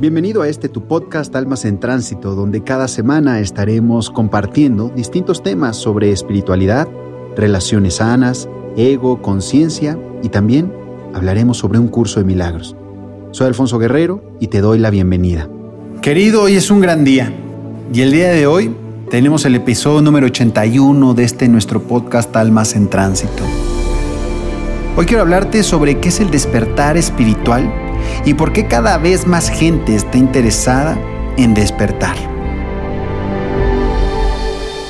Bienvenido a este tu podcast Almas en Tránsito, donde cada semana estaremos compartiendo distintos temas sobre espiritualidad, relaciones sanas, ego, conciencia y también hablaremos sobre un curso de milagros. Soy Alfonso Guerrero y te doy la bienvenida. Querido, hoy es un gran día y el día de hoy tenemos el episodio número 81 de este nuestro podcast Almas en Tránsito. Hoy quiero hablarte sobre qué es el despertar espiritual y por qué cada vez más gente está interesada en despertar.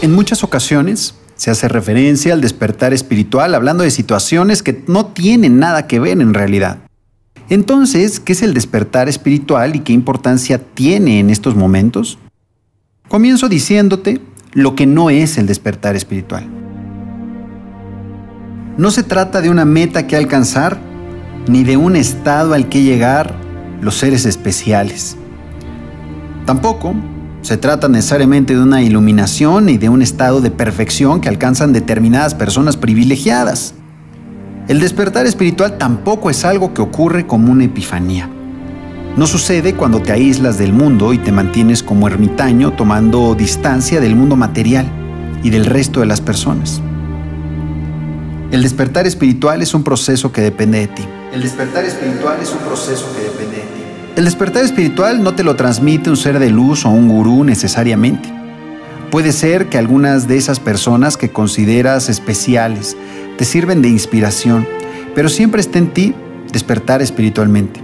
En muchas ocasiones se hace referencia al despertar espiritual hablando de situaciones que no tienen nada que ver en realidad. Entonces, ¿qué es el despertar espiritual y qué importancia tiene en estos momentos? Comienzo diciéndote lo que no es el despertar espiritual. No se trata de una meta que alcanzar ni de un estado al que llegar los seres especiales. Tampoco se trata necesariamente de una iluminación ni de un estado de perfección que alcanzan determinadas personas privilegiadas. El despertar espiritual tampoco es algo que ocurre como una epifanía. No sucede cuando te aíslas del mundo y te mantienes como ermitaño tomando distancia del mundo material y del resto de las personas. El despertar espiritual es un proceso que depende de ti. El despertar espiritual es un proceso que depende de ti. El despertar espiritual no te lo transmite un ser de luz o un gurú necesariamente. Puede ser que algunas de esas personas que consideras especiales te sirven de inspiración, pero siempre está en ti despertar espiritualmente.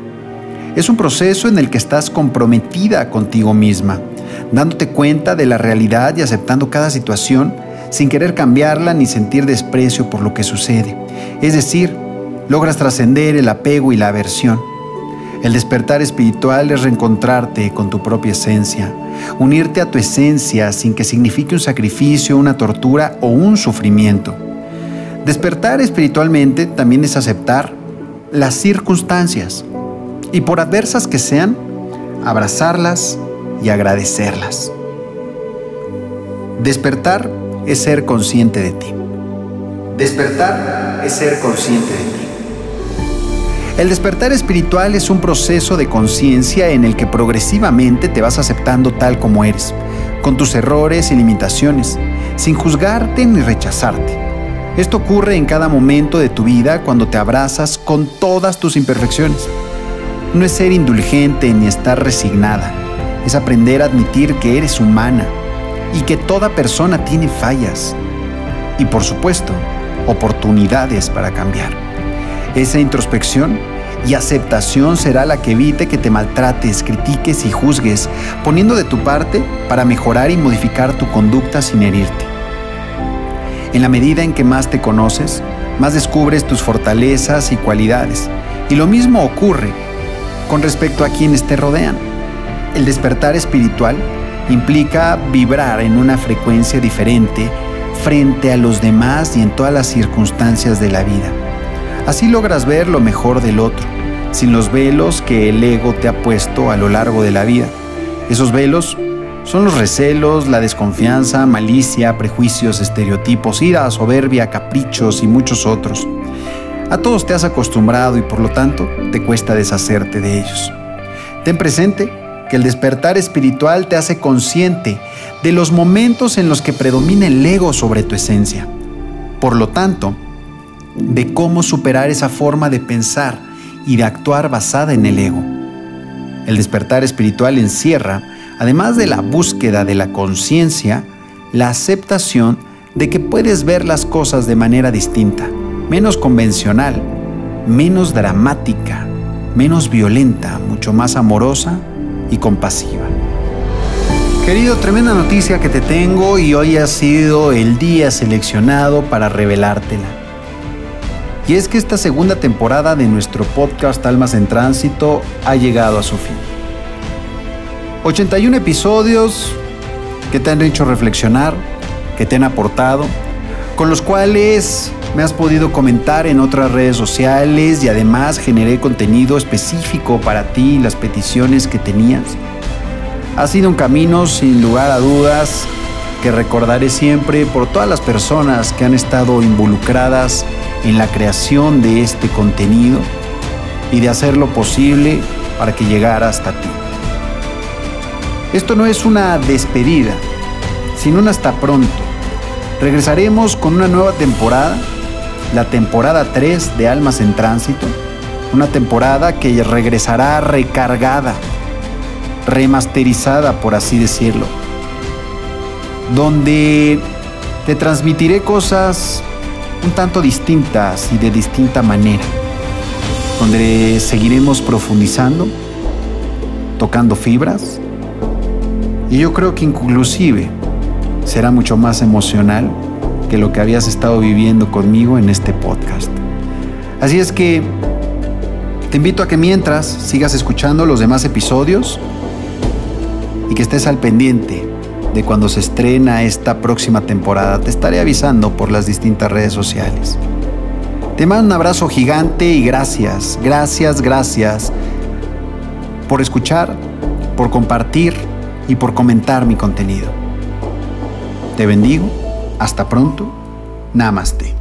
Es un proceso en el que estás comprometida contigo misma, dándote cuenta de la realidad y aceptando cada situación sin querer cambiarla ni sentir desprecio por lo que sucede. Es decir, logras trascender el apego y la aversión. El despertar espiritual es reencontrarte con tu propia esencia, unirte a tu esencia sin que signifique un sacrificio, una tortura o un sufrimiento. Despertar espiritualmente también es aceptar las circunstancias y por adversas que sean, abrazarlas y agradecerlas. Despertar es ser consciente de ti. Despertar es ser consciente de ti. El despertar espiritual es un proceso de conciencia en el que progresivamente te vas aceptando tal como eres, con tus errores y limitaciones, sin juzgarte ni rechazarte. Esto ocurre en cada momento de tu vida cuando te abrazas con todas tus imperfecciones. No es ser indulgente ni estar resignada, es aprender a admitir que eres humana y que toda persona tiene fallas y por supuesto oportunidades para cambiar. Esa introspección y aceptación será la que evite que te maltrates, critiques y juzgues, poniendo de tu parte para mejorar y modificar tu conducta sin herirte. En la medida en que más te conoces, más descubres tus fortalezas y cualidades. Y lo mismo ocurre con respecto a quienes te rodean. El despertar espiritual implica vibrar en una frecuencia diferente frente a los demás y en todas las circunstancias de la vida. Así logras ver lo mejor del otro, sin los velos que el ego te ha puesto a lo largo de la vida. Esos velos son los recelos, la desconfianza, malicia, prejuicios, estereotipos, ira, soberbia, caprichos y muchos otros. A todos te has acostumbrado y por lo tanto te cuesta deshacerte de ellos. Ten presente que el despertar espiritual te hace consciente de los momentos en los que predomina el ego sobre tu esencia. Por lo tanto, de cómo superar esa forma de pensar y de actuar basada en el ego. El despertar espiritual encierra, además de la búsqueda de la conciencia, la aceptación de que puedes ver las cosas de manera distinta, menos convencional, menos dramática, menos violenta, mucho más amorosa y compasiva. Querido, tremenda noticia que te tengo y hoy ha sido el día seleccionado para revelártela. Y es que esta segunda temporada de nuestro podcast Almas en Tránsito ha llegado a su fin. 81 episodios que te han hecho reflexionar, que te han aportado, con los cuales me has podido comentar en otras redes sociales y además generé contenido específico para ti y las peticiones que tenías. Ha sido un camino sin lugar a dudas que recordaré siempre por todas las personas que han estado involucradas en la creación de este contenido y de hacer lo posible para que llegara hasta ti. Esto no es una despedida, sino un hasta pronto. Regresaremos con una nueva temporada, la temporada 3 de Almas en Tránsito, una temporada que regresará recargada, remasterizada, por así decirlo, donde te transmitiré cosas un tanto distintas y de distinta manera, donde seguiremos profundizando, tocando fibras, y yo creo que inclusive será mucho más emocional que lo que habías estado viviendo conmigo en este podcast. Así es que te invito a que mientras sigas escuchando los demás episodios y que estés al pendiente de cuando se estrena esta próxima temporada. Te estaré avisando por las distintas redes sociales. Te mando un abrazo gigante y gracias, gracias, gracias por escuchar, por compartir y por comentar mi contenido. Te bendigo. Hasta pronto. Namaste.